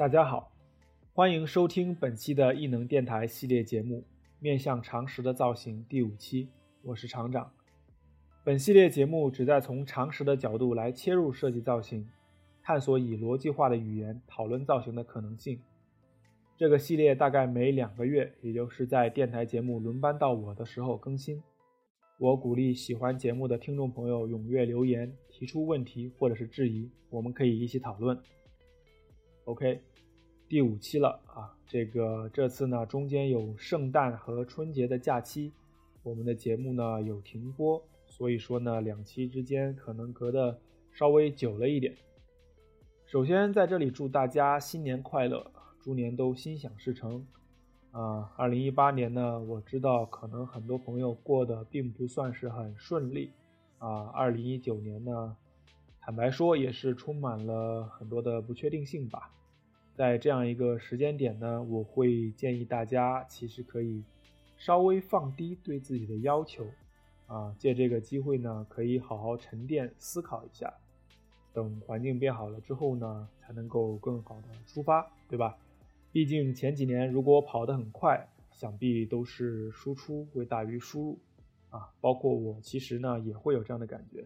大家好，欢迎收听本期的异能电台系列节目《面向常识的造型》第五期，我是厂长。本系列节目旨在从常识的角度来切入设计造型，探索以逻辑化的语言讨论造型的可能性。这个系列大概每两个月，也就是在电台节目轮班到我的时候更新。我鼓励喜欢节目的听众朋友踊跃留言，提出问题或者是质疑，我们可以一起讨论。OK，第五期了啊！这个这次呢，中间有圣诞和春节的假期，我们的节目呢有停播，所以说呢，两期之间可能隔得稍微久了一点。首先在这里祝大家新年快乐，猪年都心想事成。啊，二零一八年呢，我知道可能很多朋友过得并不算是很顺利。啊，二零一九年呢，坦白说也是充满了很多的不确定性吧。在这样一个时间点呢，我会建议大家其实可以稍微放低对自己的要求，啊，借这个机会呢，可以好好沉淀思考一下，等环境变好了之后呢，才能够更好的出发，对吧？毕竟前几年如果跑得很快，想必都是输出会大于输入，啊，包括我其实呢也会有这样的感觉。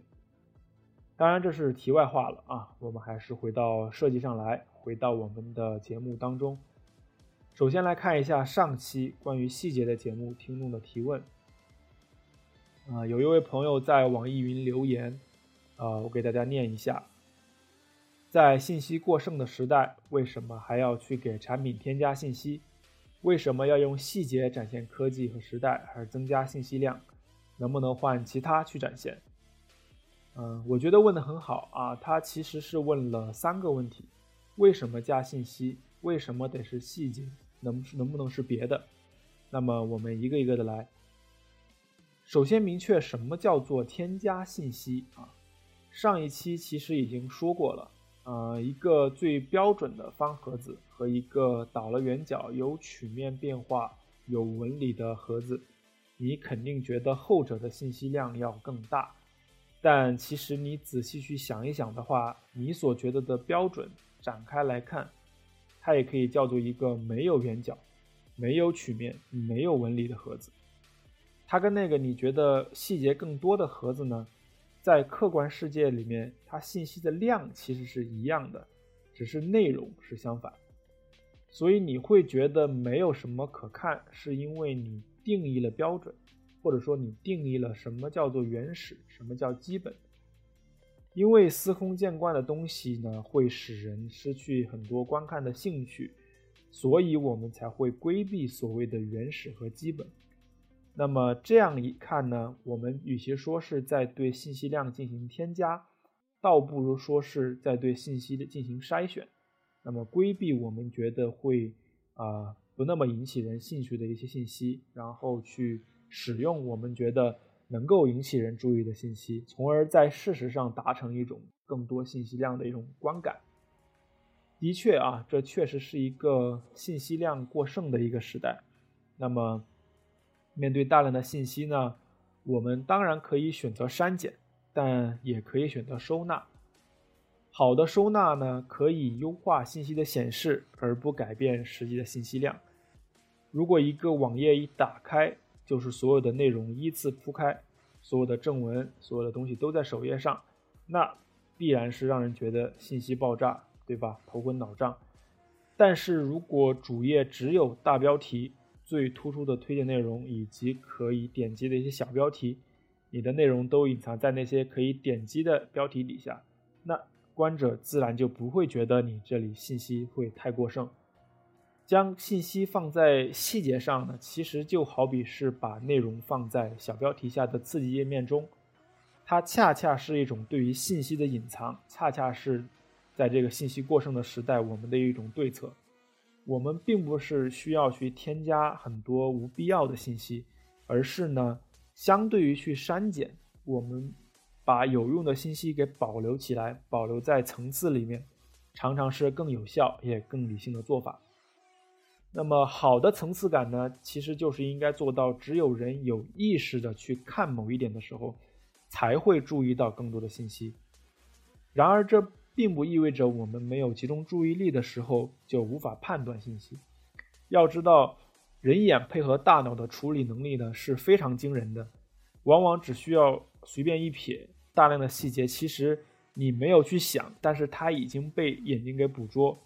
当然这是题外话了啊，我们还是回到设计上来，回到我们的节目当中。首先来看一下上期关于细节的节目听众的提问。啊，有一位朋友在网易云留言，啊，我给大家念一下。在信息过剩的时代，为什么还要去给产品添加信息？为什么要用细节展现科技和时代，而增加信息量？能不能换其他去展现？嗯，我觉得问的很好啊。他其实是问了三个问题：为什么加信息？为什么得是细节？能能不能是别的？那么我们一个一个的来。首先明确什么叫做添加信息啊？上一期其实已经说过了。呃，一个最标准的方盒子和一个倒了圆角、有曲面变化、有纹理的盒子，你肯定觉得后者的信息量要更大。但其实你仔细去想一想的话，你所觉得的标准展开来看，它也可以叫做一个没有圆角、没有曲面、没有纹理的盒子。它跟那个你觉得细节更多的盒子呢？在客观世界里面，它信息的量其实是一样的，只是内容是相反。所以你会觉得没有什么可看，是因为你定义了标准，或者说你定义了什么叫做原始，什么叫基本。因为司空见惯的东西呢，会使人失去很多观看的兴趣，所以我们才会规避所谓的原始和基本。那么这样一看呢，我们与其说是在对信息量进行添加，倒不如说是在对信息的进行筛选。那么规避我们觉得会啊不那么引起人兴趣的一些信息，然后去使用我们觉得能够引起人注意的信息，从而在事实上达成一种更多信息量的一种观感。的确啊，这确实是一个信息量过剩的一个时代。那么。面对大量的信息呢，我们当然可以选择删减，但也可以选择收纳。好的收纳呢，可以优化信息的显示，而不改变实际的信息量。如果一个网页一打开就是所有的内容依次铺开，所有的正文，所有的东西都在首页上，那必然是让人觉得信息爆炸，对吧？头昏脑胀。但是如果主页只有大标题，最突出的推荐内容以及可以点击的一些小标题，你的内容都隐藏在那些可以点击的标题底下，那观者自然就不会觉得你这里信息会太过剩。将信息放在细节上呢，其实就好比是把内容放在小标题下的刺激页面中，它恰恰是一种对于信息的隐藏，恰恰是在这个信息过剩的时代我们的一种对策。我们并不是需要去添加很多无必要的信息，而是呢，相对于去删减，我们把有用的信息给保留起来，保留在层次里面，常常是更有效也更理性的做法。那么好的层次感呢，其实就是应该做到，只有人有意识的去看某一点的时候，才会注意到更多的信息。然而这并不意味着我们没有集中注意力的时候就无法判断信息。要知道，人眼配合大脑的处理能力呢是非常惊人的，往往只需要随便一瞥，大量的细节其实你没有去想，但是它已经被眼睛给捕捉，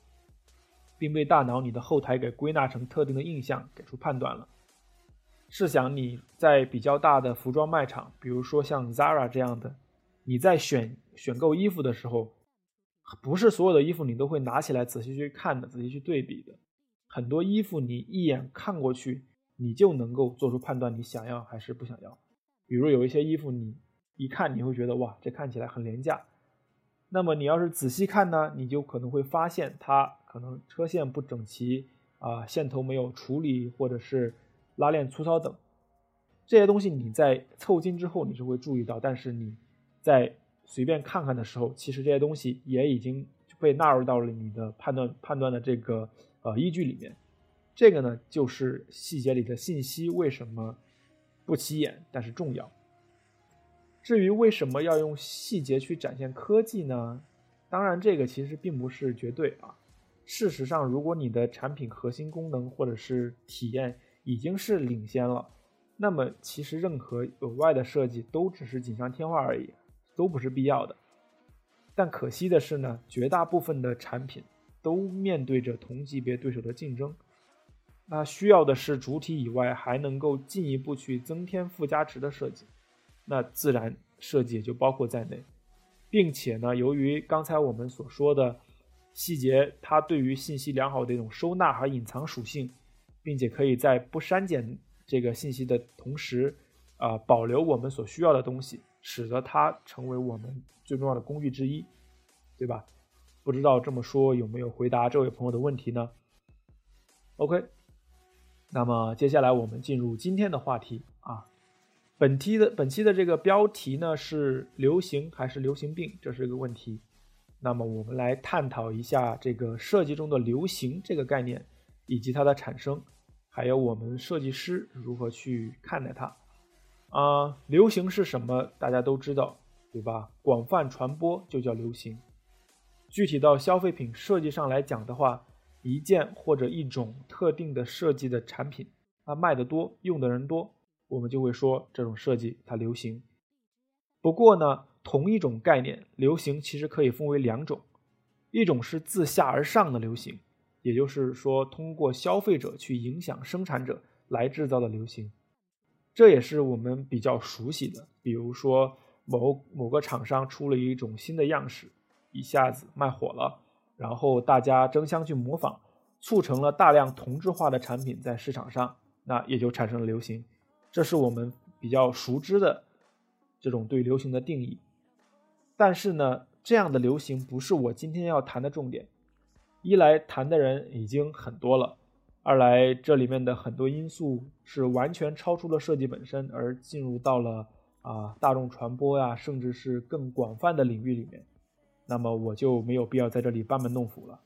并被大脑你的后台给归纳成特定的印象，给出判断了。试想你在比较大的服装卖场，比如说像 Zara 这样的，你在选选购衣服的时候，不是所有的衣服你都会拿起来仔细去看的，仔细去对比的。很多衣服你一眼看过去，你就能够做出判断，你想要还是不想要。比如有一些衣服，你一看你会觉得哇，这看起来很廉价。那么你要是仔细看呢，你就可能会发现它可能车线不整齐啊，线头没有处理，或者是。拉链粗糙等这些东西，你在凑近之后你是会注意到，但是你在随便看看的时候，其实这些东西也已经被纳入到了你的判断判断的这个呃依据里面。这个呢，就是细节里的信息为什么不起眼，但是重要。至于为什么要用细节去展现科技呢？当然，这个其实并不是绝对啊。事实上，如果你的产品核心功能或者是体验，已经是领先了，那么其实任何额外的设计都只是锦上添花而已，都不是必要的。但可惜的是呢，绝大部分的产品都面对着同级别对手的竞争，那需要的是主体以外还能够进一步去增添附加值的设计，那自然设计也就包括在内，并且呢，由于刚才我们所说的细节，它对于信息良好的一种收纳和隐藏属性。并且可以在不删减这个信息的同时，啊，保留我们所需要的东西，使得它成为我们最重要的工具之一，对吧？不知道这么说有没有回答这位朋友的问题呢？OK，那么接下来我们进入今天的话题啊，本期的本期的这个标题呢是流行还是流行病，这是一个问题。那么我们来探讨一下这个设计中的流行这个概念以及它的产生。还有我们设计师如何去看待它啊？流行是什么？大家都知道，对吧？广泛传播就叫流行。具体到消费品设计上来讲的话，一件或者一种特定的设计的产品，它卖得多，用的人多，我们就会说这种设计它流行。不过呢，同一种概念，流行其实可以分为两种，一种是自下而上的流行。也就是说，通过消费者去影响生产者来制造的流行，这也是我们比较熟悉的。比如说，某某个厂商出了一种新的样式，一下子卖火了，然后大家争相去模仿，促成了大量同质化的产品在市场上，那也就产生了流行。这是我们比较熟知的这种对流行的定义。但是呢，这样的流行不是我今天要谈的重点。一来谈的人已经很多了，二来这里面的很多因素是完全超出了设计本身，而进入到了啊大众传播呀，甚至是更广泛的领域里面。那么我就没有必要在这里班门弄斧了。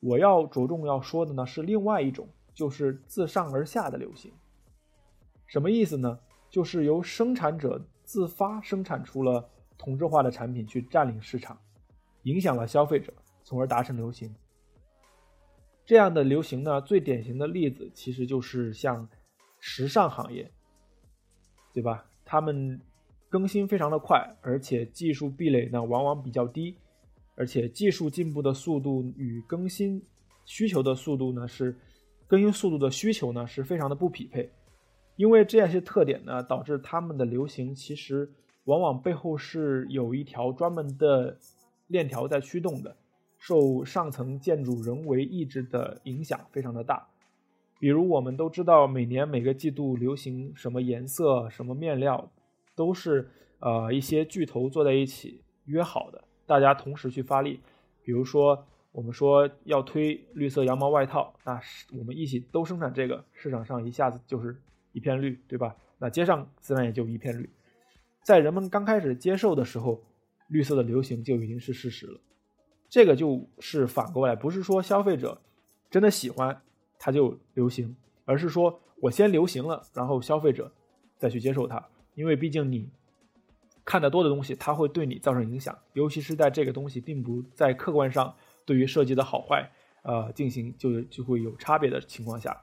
我要着重要说的呢是另外一种，就是自上而下的流行。什么意思呢？就是由生产者自发生产出了同质化的产品去占领市场，影响了消费者，从而达成流行。这样的流行呢，最典型的例子其实就是像时尚行业，对吧？他们更新非常的快，而且技术壁垒呢往往比较低，而且技术进步的速度与更新需求的速度呢是更新速度的需求呢是非常的不匹配。因为这样一些特点呢，导致他们的流行其实往往背后是有一条专门的链条在驱动的。受上层建筑人为意志的影响非常的大，比如我们都知道，每年每个季度流行什么颜色、什么面料，都是呃一些巨头坐在一起约好的，大家同时去发力。比如说，我们说要推绿色羊毛外套，那是我们一起都生产这个，市场上一下子就是一片绿，对吧？那街上自然也就一片绿。在人们刚开始接受的时候，绿色的流行就已经是事实了。这个就是反过来，不是说消费者真的喜欢它就流行，而是说我先流行了，然后消费者再去接受它。因为毕竟你看得多的东西，它会对你造成影响，尤其是在这个东西并不在客观上对于设计的好坏，呃，进行就就会有差别的情况下，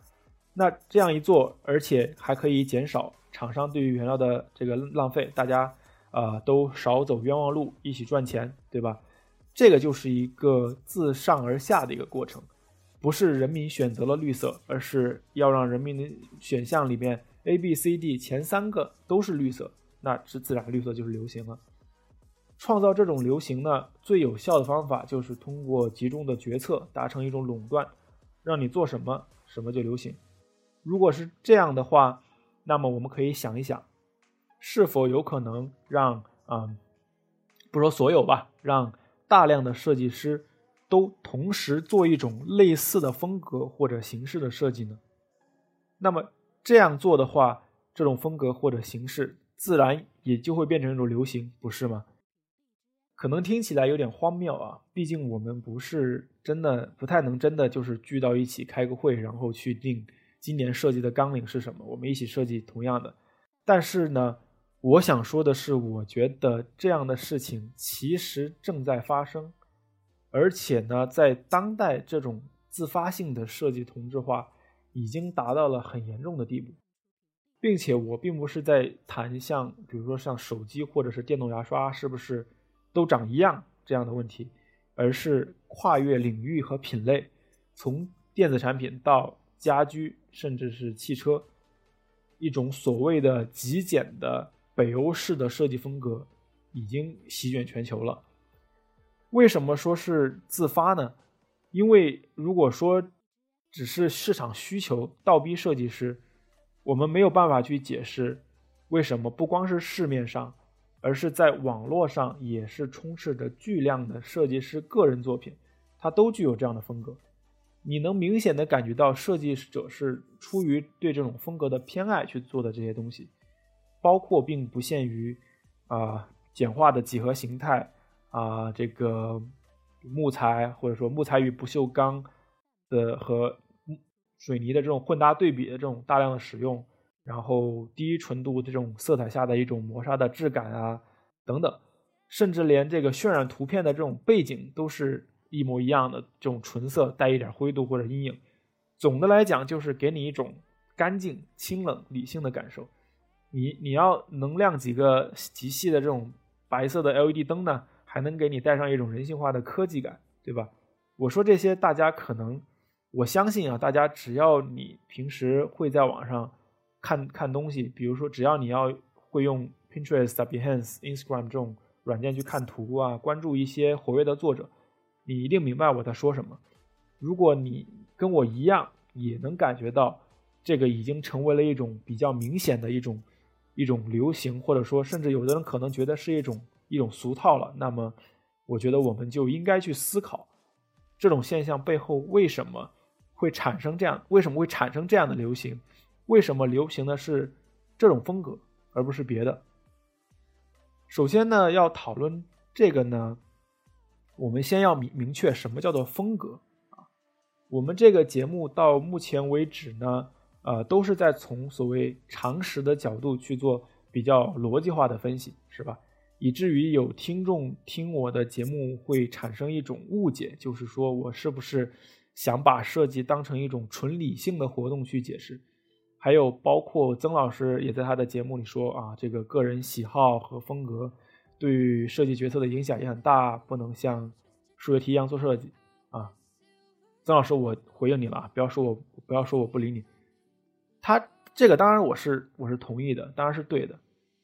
那这样一做，而且还可以减少厂商对于原料的这个浪费，大家啊都少走冤枉路，一起赚钱，对吧？这个就是一个自上而下的一个过程，不是人民选择了绿色，而是要让人民的选项里面 A、B、C、D 前三个都是绿色。那是自然绿色就是流行了。创造这种流行呢，最有效的方法就是通过集中的决策达成一种垄断，让你做什么什么就流行。如果是这样的话，那么我们可以想一想，是否有可能让啊，不说所有吧，让大量的设计师都同时做一种类似的风格或者形式的设计呢？那么这样做的话，这种风格或者形式。自然也就会变成一种流行，不是吗？可能听起来有点荒谬啊，毕竟我们不是真的不太能真的就是聚到一起开个会，然后去定今年设计的纲领是什么，我们一起设计同样的。但是呢，我想说的是，我觉得这样的事情其实正在发生，而且呢，在当代这种自发性的设计同质化已经达到了很严重的地步。并且我并不是在谈像，比如说像手机或者是电动牙刷是不是都长一样这样的问题，而是跨越领域和品类，从电子产品到家居，甚至是汽车，一种所谓的极简的北欧式的设计风格已经席卷全球了。为什么说是自发呢？因为如果说只是市场需求倒逼设计师。我们没有办法去解释，为什么不光是市面上，而是在网络上也是充斥着巨量的设计师个人作品，它都具有这样的风格。你能明显的感觉到设计者是出于对这种风格的偏爱去做的这些东西，包括并不限于啊简化的几何形态啊这个木材或者说木材与不锈钢的和。水泥的这种混搭对比的这种大量的使用，然后低纯度这种色彩下的一种磨砂的质感啊，等等，甚至连这个渲染图片的这种背景都是一模一样的这种纯色，带一点灰度或者阴影。总的来讲，就是给你一种干净、清冷、理性的感受。你你要能亮几个极细的这种白色的 LED 灯呢，还能给你带上一种人性化的科技感，对吧？我说这些，大家可能。我相信啊，大家只要你平时会在网上看看东西，比如说只要你要会用 Pinterest、Behance、Instagram 这种软件去看图啊，关注一些活跃的作者，你一定明白我在说什么。如果你跟我一样也能感觉到这个已经成为了一种比较明显的一种一种流行，或者说甚至有的人可能觉得是一种一种俗套了，那么我觉得我们就应该去思考这种现象背后为什么。会产生这样？为什么会产生这样的流行？为什么流行的是这种风格，而不是别的？首先呢，要讨论这个呢，我们先要明明确什么叫做风格啊。我们这个节目到目前为止呢，呃，都是在从所谓常识的角度去做比较逻辑化的分析，是吧？以至于有听众听我的节目会产生一种误解，就是说我是不是？想把设计当成一种纯理性的活动去解释，还有包括曾老师也在他的节目里说啊，这个个人喜好和风格对设计决策的影响也很大，不能像数学题一样做设计啊。曾老师，我回应你了，不要说我不要说我不理你。他这个当然我是我是同意的，当然是对的，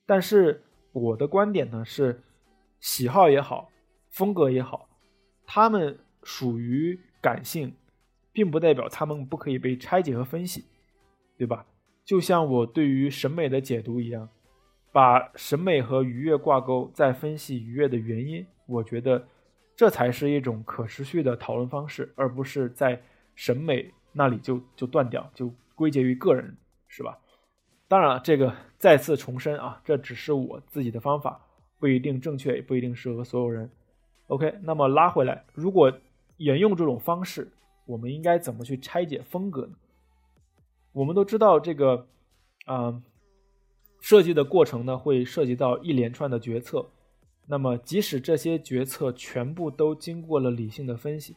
但是我的观点呢是，喜好也好，风格也好，他们属于感性。并不代表他们不可以被拆解和分析，对吧？就像我对于审美的解读一样，把审美和愉悦挂钩，再分析愉悦的原因，我觉得这才是一种可持续的讨论方式，而不是在审美那里就就断掉，就归结于个人，是吧？当然了，这个再次重申啊，这只是我自己的方法，不一定正确，也不一定适合所有人。OK，那么拉回来，如果沿用这种方式。我们应该怎么去拆解风格呢？我们都知道这个，啊，设计的过程呢，会涉及到一连串的决策。那么，即使这些决策全部都经过了理性的分析，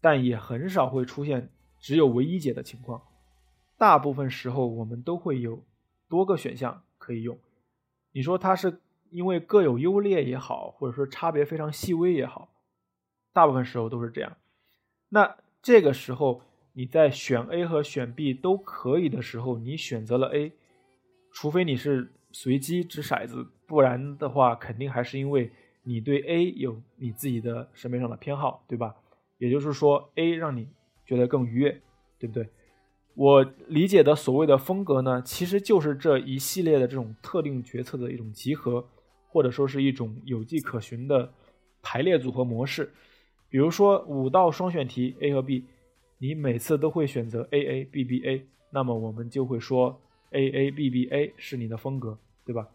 但也很少会出现只有唯一解的情况。大部分时候，我们都会有多个选项可以用。你说它是因为各有优劣也好，或者说差别非常细微也好，大部分时候都是这样。那这个时候，你在选 A 和选 B 都可以的时候，你选择了 A，除非你是随机掷骰子。不然的话，肯定还是因为你对 A 有你自己的审美上的偏好，对吧？也就是说，A 让你觉得更愉悦，对不对？我理解的所谓的风格呢，其实就是这一系列的这种特定决策的一种集合，或者说是一种有迹可循的排列组合模式。比如说五道双选题 A 和 B，你每次都会选择 A A B B A，那么我们就会说 A A B B A 是你的风格，对吧？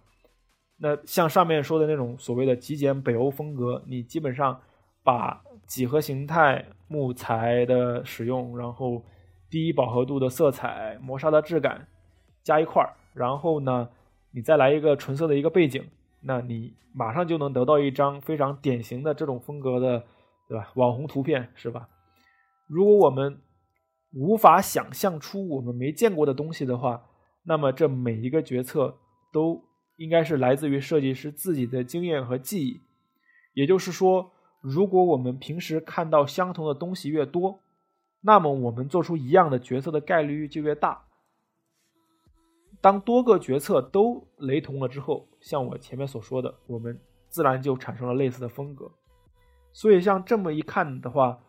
那像上面说的那种所谓的极简北欧风格，你基本上把几何形态、木材的使用，然后低饱和度的色彩、磨砂的质感加一块儿，然后呢，你再来一个纯色的一个背景，那你马上就能得到一张非常典型的这种风格的，对吧？网红图片是吧？如果我们无法想象出我们没见过的东西的话，那么这每一个决策都。应该是来自于设计师自己的经验和记忆，也就是说，如果我们平时看到相同的东西越多，那么我们做出一样的决策的概率就越大。当多个决策都雷同了之后，像我前面所说的，我们自然就产生了类似的风格。所以，像这么一看的话，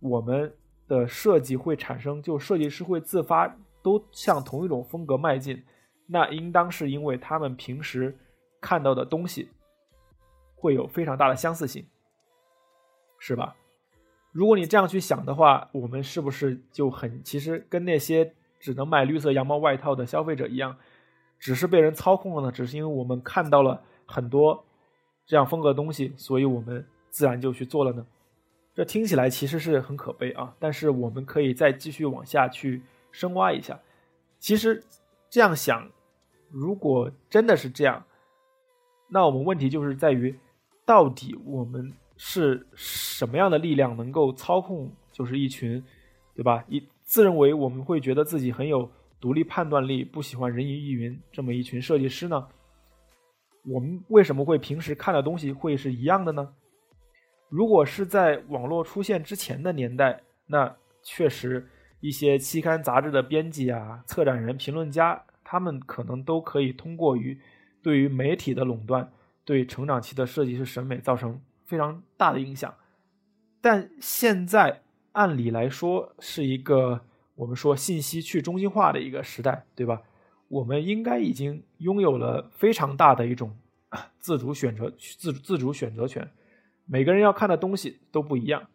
我们的设计会产生，就设计师会自发都向同一种风格迈进。那应当是因为他们平时看到的东西会有非常大的相似性，是吧？如果你这样去想的话，我们是不是就很其实跟那些只能买绿色羊毛外套的消费者一样，只是被人操控了呢？只是因为我们看到了很多这样风格的东西，所以我们自然就去做了呢？这听起来其实是很可悲啊！但是我们可以再继续往下去深挖一下，其实这样想。如果真的是这样，那我们问题就是在于，到底我们是什么样的力量能够操控，就是一群，对吧？一自认为我们会觉得自己很有独立判断力，不喜欢人云亦云这么一群设计师呢？我们为什么会平时看的东西会是一样的呢？如果是在网络出现之前的年代，那确实一些期刊杂志的编辑啊、策展人、评论家。他们可能都可以通过于对于媒体的垄断，对成长期的设计师审美造成非常大的影响。但现在按理来说是一个我们说信息去中心化的一个时代，对吧？我们应该已经拥有了非常大的一种自主选择自自主选择权。每个人要看的东西都不一样，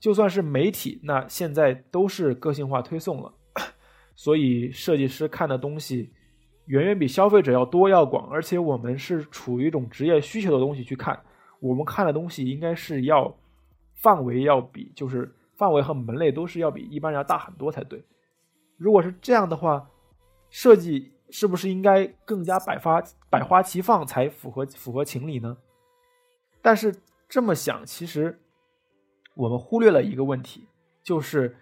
就算是媒体，那现在都是个性化推送了。所以，设计师看的东西远远比消费者要多要广，而且我们是处于一种职业需求的东西去看，我们看的东西应该是要范围要比，就是范围和门类都是要比一般人要大很多才对。如果是这样的话，设计是不是应该更加百发百花齐放才符合符合情理呢？但是这么想，其实我们忽略了一个问题，就是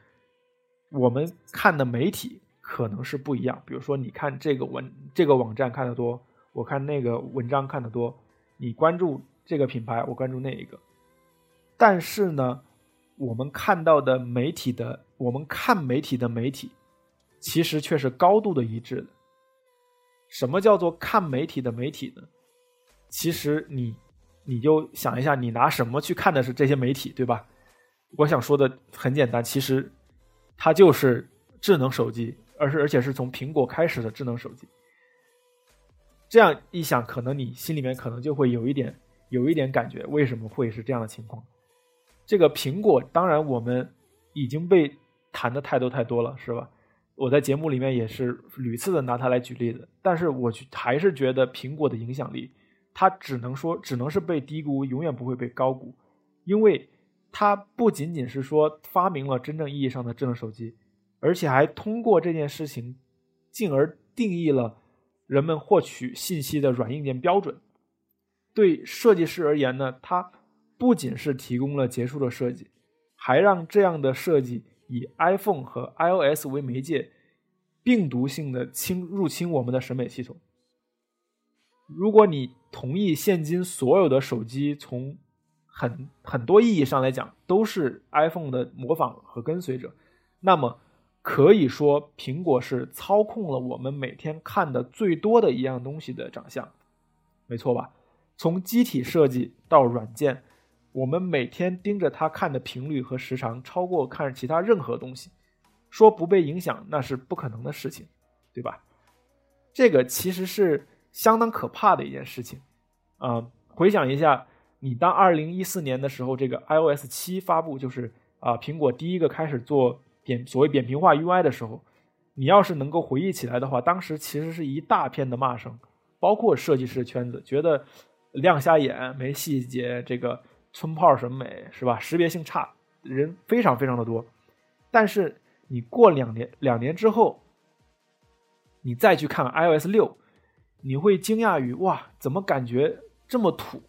我们看的媒体。可能是不一样，比如说，你看这个文这个网站看的多，我看那个文章看的多，你关注这个品牌，我关注那一个。但是呢，我们看到的媒体的，我们看媒体的媒体，其实却是高度的一致的。什么叫做看媒体的媒体呢？其实你你就想一下，你拿什么去看的是这些媒体，对吧？我想说的很简单，其实它就是智能手机。而是，而且是从苹果开始的智能手机。这样一想，可能你心里面可能就会有一点，有一点感觉，为什么会是这样的情况？这个苹果，当然我们已经被谈的太多太多了，是吧？我在节目里面也是屡次的拿它来举例子，但是我还是觉得苹果的影响力，它只能说，只能是被低估，永远不会被高估，因为它不仅仅是说发明了真正意义上的智能手机。而且还通过这件事情，进而定义了人们获取信息的软硬件标准。对设计师而言呢，它不仅是提供了结束的设计，还让这样的设计以 iPhone 和 iOS 为媒介，病毒性的侵入侵我们的审美系统。如果你同意，现今所有的手机从很很多意义上来讲都是 iPhone 的模仿和跟随者，那么可以说苹果是操控了我们每天看的最多的一样东西的长相，没错吧？从机体设计到软件，我们每天盯着它看的频率和时长超过看其他任何东西。说不被影响那是不可能的事情，对吧？这个其实是相当可怕的一件事情。啊，回想一下，你当二零一四年的时候，这个 iOS 七发布，就是啊，苹果第一个开始做扁所谓扁平化 UI 的时候，你要是能够回忆起来的话，当时其实是一大片的骂声，包括设计师圈子觉得。亮瞎眼，没细节，这个村炮审美是吧？识别性差，人非常非常的多。但是你过两年，两年之后，你再去看 iOS 六，你会惊讶于哇，怎么感觉这么土？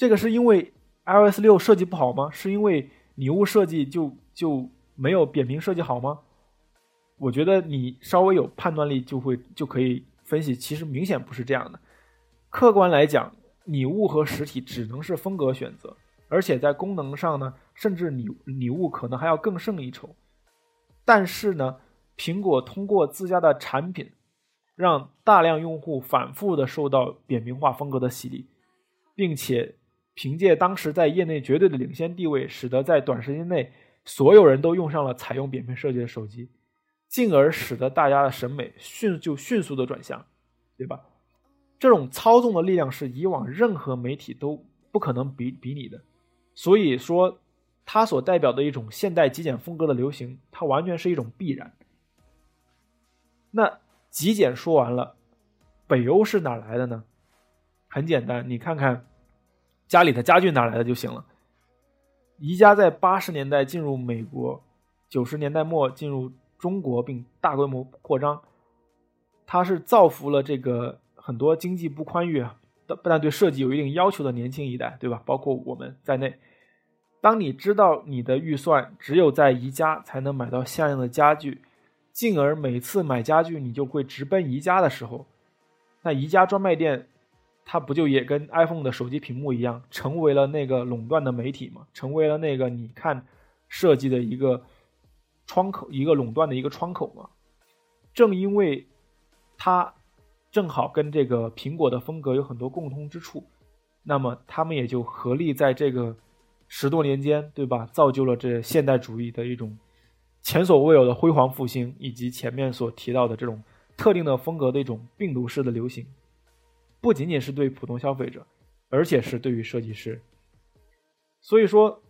这个是因为 iOS 六设计不好吗？是因为礼物设计就就没有扁平设计好吗？我觉得你稍微有判断力，就会就可以分析，其实明显不是这样的。客观来讲，拟物和实体只能是风格选择，而且在功能上呢，甚至拟拟物可能还要更胜一筹。但是呢，苹果通过自家的产品，让大量用户反复的受到扁平化风格的洗礼，并且凭借当时在业内绝对的领先地位，使得在短时间内所有人都用上了采用扁平设计的手机，进而使得大家的审美迅就迅速的转向，对吧？这种操纵的力量是以往任何媒体都不可能比比拟的，所以说，它所代表的一种现代极简风格的流行，它完全是一种必然。那极简说完了，北欧是哪来的呢？很简单，你看看家里的家具哪来的就行了。宜家在八十年代进入美国，九十年代末进入中国并大规模扩张，它是造福了这个。很多经济不宽裕啊，不但对设计有一定要求的年轻一代，对吧？包括我们在内，当你知道你的预算只有在宜家才能买到像样的家具，进而每次买家具你就会直奔宜家的时候，那宜家专卖店，它不就也跟 iPhone 的手机屏幕一样，成为了那个垄断的媒体吗？成为了那个你看设计的一个窗口，一个垄断的一个窗口吗？正因为它。正好跟这个苹果的风格有很多共通之处，那么他们也就合力在这个十多年间，对吧？造就了这现代主义的一种前所未有的辉煌复兴，以及前面所提到的这种特定的风格的一种病毒式的流行，不仅仅是对普通消费者，而且是对于设计师。所以说，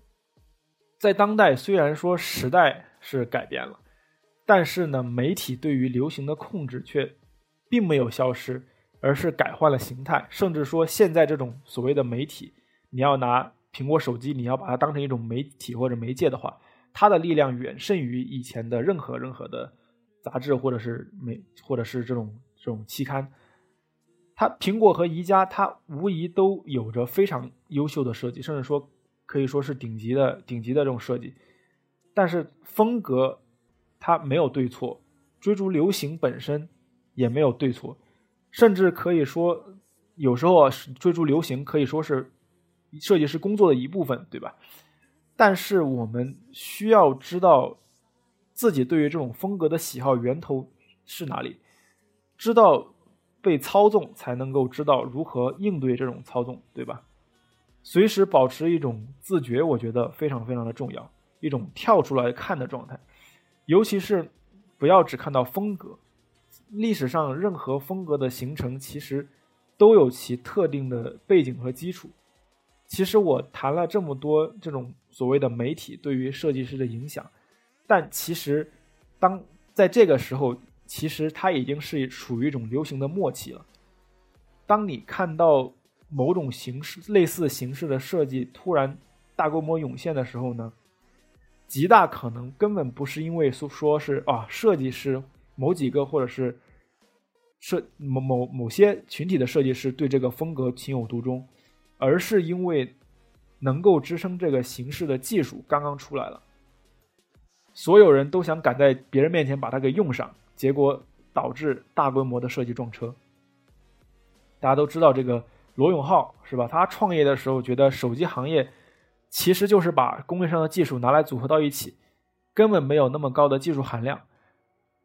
在当代，虽然说时代是改变了，但是呢，媒体对于流行的控制却。并没有消失，而是改换了形态。甚至说，现在这种所谓的媒体，你要拿苹果手机，你要把它当成一种媒体或者媒介的话，它的力量远胜于以前的任何任何的杂志或者是媒或者是这种这种期刊。它苹果和宜家，它无疑都有着非常优秀的设计，甚至说可以说是顶级的顶级的这种设计。但是风格它没有对错，追逐流行本身。也没有对错，甚至可以说，有时候啊，追逐流行可以说是设计师工作的一部分，对吧？但是我们需要知道自己对于这种风格的喜好源头是哪里，知道被操纵，才能够知道如何应对这种操纵，对吧？随时保持一种自觉，我觉得非常非常的重要，一种跳出来看的状态，尤其是不要只看到风格。历史上任何风格的形成，其实都有其特定的背景和基础。其实我谈了这么多这种所谓的媒体对于设计师的影响，但其实当在这个时候，其实它已经是属于一种流行的末期了。当你看到某种形式类似形式的设计突然大规模涌现的时候呢，极大可能根本不是因为说说是啊设计师。某几个或者是设某某某些群体的设计师对这个风格情有独钟，而是因为能够支撑这个形式的技术刚刚出来了，所有人都想赶在别人面前把它给用上，结果导致大规模的设计撞车。大家都知道这个罗永浩是吧？他创业的时候觉得手机行业其实就是把工业上的技术拿来组合到一起，根本没有那么高的技术含量。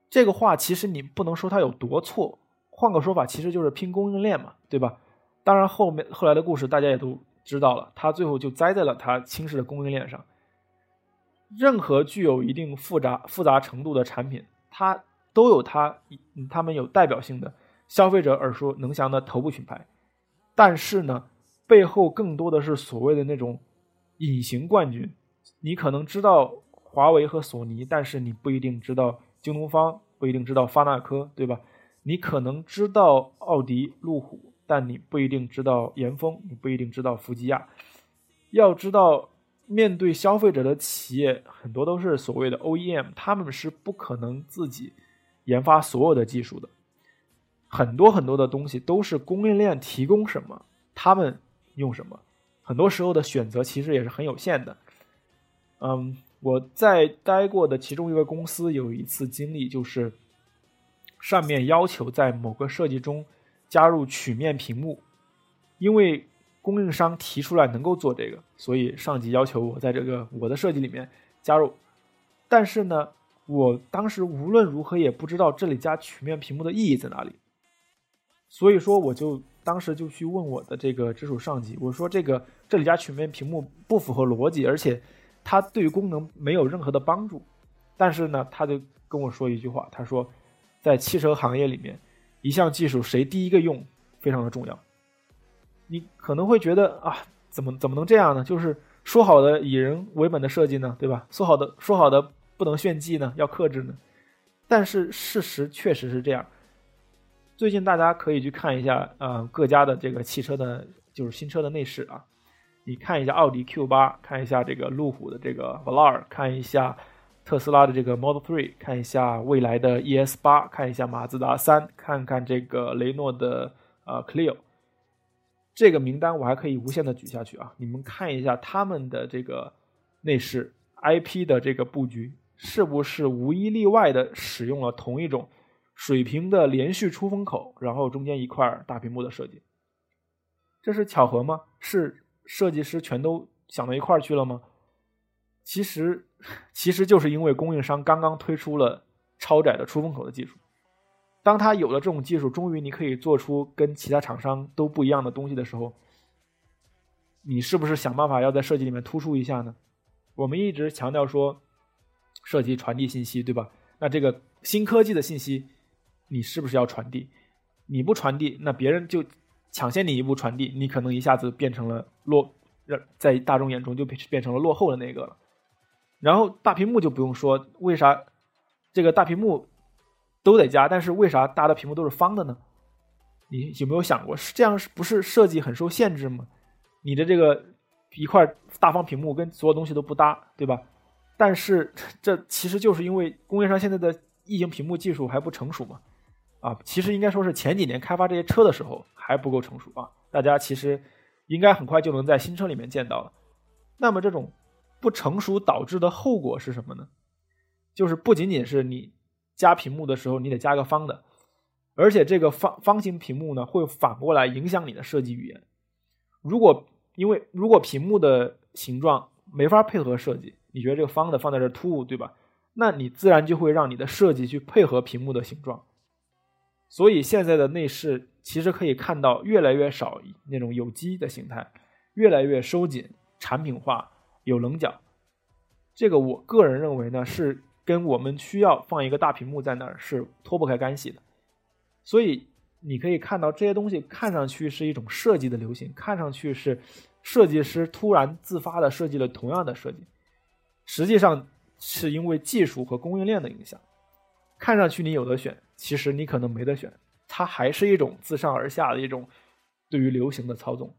这个话其实你不能说它有多错，换个说法，其实就是拼供应链嘛，对吧？当然后面后来的故事大家也都知道了，他最后就栽在了他轻视的供应链上。任何具有一定复杂复杂程度的产品，它都有它他们有代表性的。消费者耳熟能详的头部品牌，但是呢，背后更多的是所谓的那种隐形冠军。你可能知道华为和索尼，但是你不一定知道京东方，不一定知道发那科，对吧？你可能知道奥迪、路虎，但你不一定知道严峰，你不一定知道福吉亚。要知道，面对消费者的企业，很多都是所谓的 OEM，他们是不可能自己研发所有的技术的。很多很多的东西都是供应链提供什么，他们用什么，很多时候的选择其实也是很有限的。嗯，我在待过的其中一个公司有一次经历，就是上面要求在某个设计中加入曲面屏幕，因为供应商提出来能够做这个，所以上级要求我在这个我的设计里面加入。但是呢，我当时无论如何也不知道这里加曲面屏幕的意义在哪里。所以说，我就当时就去问我的这个直属上级，我说这个这里加曲面屏幕不符合逻辑，而且它对功能没有任何的帮助。但是呢，他就跟我说一句话，他说，在汽车行业里面，一项技术谁第一个用非常的重要。你可能会觉得啊，怎么怎么能这样呢？就是说好的以人为本的设计呢，对吧？说好的说好的不能炫技呢，要克制呢。但是事实确实是这样。最近大家可以去看一下，呃，各家的这个汽车的，就是新车的内饰啊。你看一下奥迪 Q 八，看一下这个路虎的这个 Velar，看一下特斯拉的这个 Model Three，看一下未来的 ES 八，看一下马自达三，看看这个雷诺的呃 Clio。这个名单我还可以无限的举下去啊。你们看一下他们的这个内饰 IP 的这个布局，是不是无一例外的使用了同一种？水平的连续出风口，然后中间一块大屏幕的设计，这是巧合吗？是设计师全都想到一块去了吗？其实，其实就是因为供应商刚刚推出了超窄的出风口的技术。当他有了这种技术，终于你可以做出跟其他厂商都不一样的东西的时候，你是不是想办法要在设计里面突出一下呢？我们一直强调说，设计传递信息，对吧？那这个新科技的信息。你是不是要传递？你不传递，那别人就抢先你一步传递，你可能一下子变成了落，在大众眼中就变变成了落后的那个了。然后大屏幕就不用说，为啥这个大屏幕都得加？但是为啥大的屏幕都是方的呢？你有没有想过，是这样是不是设计很受限制吗？你的这个一块大方屏幕跟所有东西都不搭，对吧？但是这其实就是因为工业上现在的异形屏幕技术还不成熟嘛。啊，其实应该说是前几年开发这些车的时候还不够成熟啊，大家其实应该很快就能在新车里面见到了。那么这种不成熟导致的后果是什么呢？就是不仅仅是你加屏幕的时候你得加个方的，而且这个方方形屏幕呢会反过来影响你的设计语言。如果因为如果屏幕的形状没法配合设计，你觉得这个方的放在这突兀，对吧？那你自然就会让你的设计去配合屏幕的形状。所以现在的内饰其实可以看到越来越少那种有机的形态，越来越收紧、产品化、有棱角。这个我个人认为呢，是跟我们需要放一个大屏幕在那儿是脱不开干系的。所以你可以看到这些东西看上去是一种设计的流行，看上去是设计师突然自发的设计了同样的设计，实际上是因为技术和供应链的影响。看上去你有的选。其实你可能没得选，它还是一种自上而下的一种对于流行的操纵。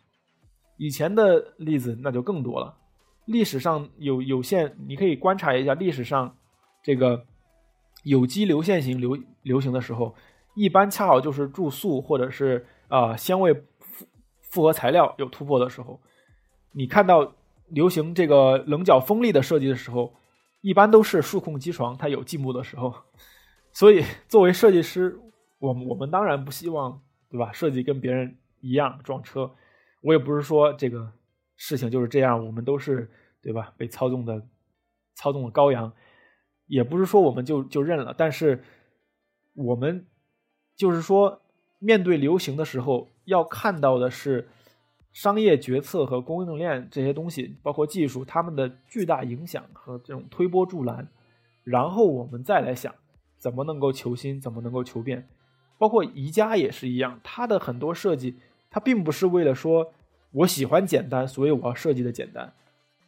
以前的例子那就更多了，历史上有有限，你可以观察一下历史上这个有机流线型流流行的时候，一般恰好就是注塑或者是啊纤维复复合材料有突破的时候。你看到流行这个棱角锋利的设计的时候，一般都是数控机床它有进步的时候。所以作为设计师，我们我们当然不希望，对吧？设计跟别人一样撞车。我也不是说这个事情就是这样，我们都是对吧？被操纵的操纵的羔羊，也不是说我们就就认了。但是我们就是说，面对流行的时候，要看到的是商业决策和供应链这些东西，包括技术，他们的巨大影响和这种推波助澜，然后我们再来想。怎么能够求新？怎么能够求变？包括宜家也是一样，它的很多设计，它并不是为了说我喜欢简单，所以我要设计的简单，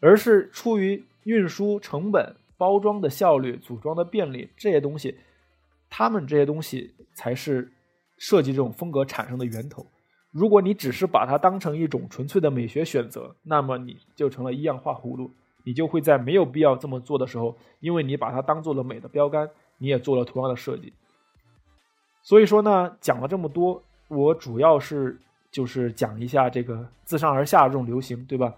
而是出于运输成本、包装的效率、组装的便利这些东西，他们这些东西才是设计这种风格产生的源头。如果你只是把它当成一种纯粹的美学选择，那么你就成了一样画葫芦，你就会在没有必要这么做的时候，因为你把它当做了美的标杆。你也做了同样的设计，所以说呢，讲了这么多，我主要是就是讲一下这个自上而下这种流行，对吧？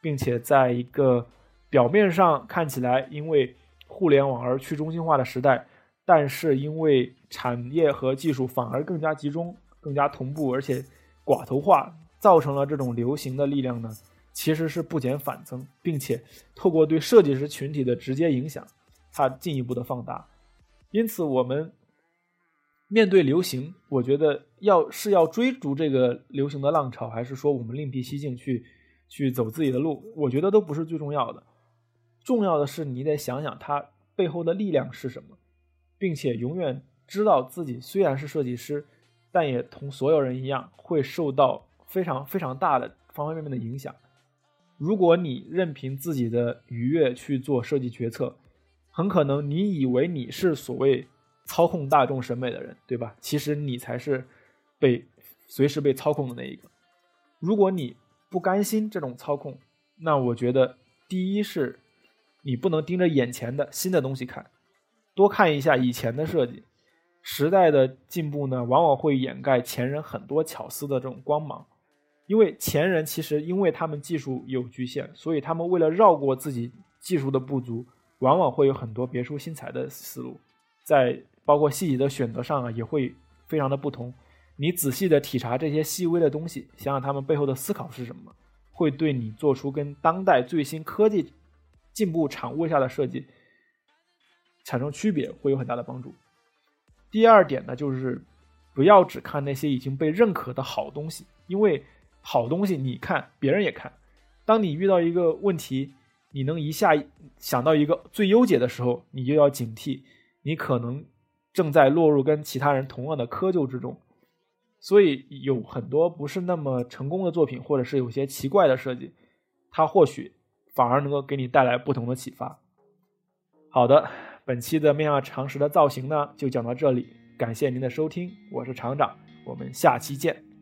并且在一个表面上看起来因为互联网而去中心化的时代，但是因为产业和技术反而更加集中、更加同步，而且寡头化，造成了这种流行的力量呢，其实是不减反增，并且透过对设计师群体的直接影响，它进一步的放大。因此，我们面对流行，我觉得要是要追逐这个流行的浪潮，还是说我们另辟蹊径去去走自己的路，我觉得都不是最重要的。重要的是你得想想它背后的力量是什么，并且永远知道自己虽然是设计师，但也同所有人一样会受到非常非常大的方方面面的影响。如果你任凭自己的愉悦去做设计决策，很可能你以为你是所谓操控大众审美的人，对吧？其实你才是被随时被操控的那一个。如果你不甘心这种操控，那我觉得第一是，你不能盯着眼前的新的东西看，多看一下以前的设计。时代的进步呢，往往会掩盖前人很多巧思的这种光芒，因为前人其实因为他们技术有局限，所以他们为了绕过自己技术的不足。往往会有很多别出心裁的思路，在包括细节的选择上啊，也会非常的不同。你仔细的体察这些细微的东西，想想他们背后的思考是什么，会对你做出跟当代最新科技进步产物下的设计产生区别，会有很大的帮助。第二点呢，就是不要只看那些已经被认可的好东西，因为好东西你看，别人也看。当你遇到一个问题，你能一下想到一个最优解的时候，你就要警惕，你可能正在落入跟其他人同样的窠臼之中。所以有很多不是那么成功的作品，或者是有些奇怪的设计，它或许反而能够给你带来不同的启发。好的，本期的面要常识的造型呢，就讲到这里，感谢您的收听，我是厂长，我们下期见。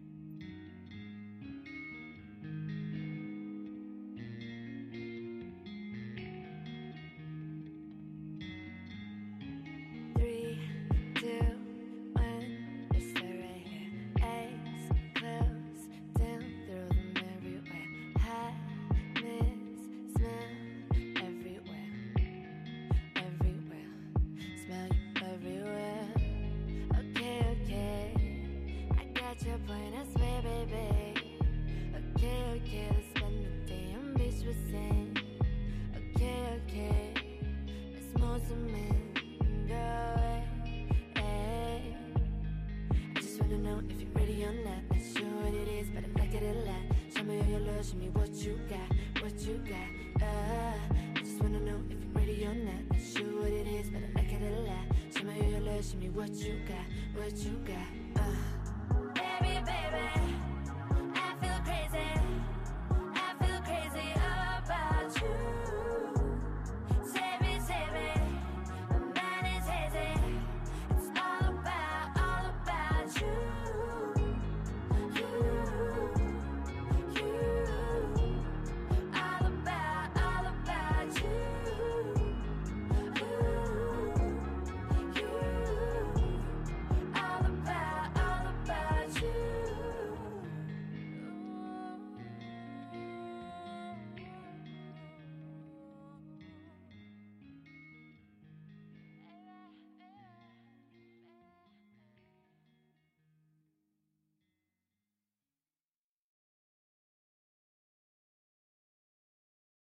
you ready or not Not sure what it is, but I like it a lot Show me all your love, show me what you got What you got, uh I just wanna know if you're ready or not Not sure what it is, but I like it a lot Show me all your love, show me what you got What you got, uh. Baby, baby.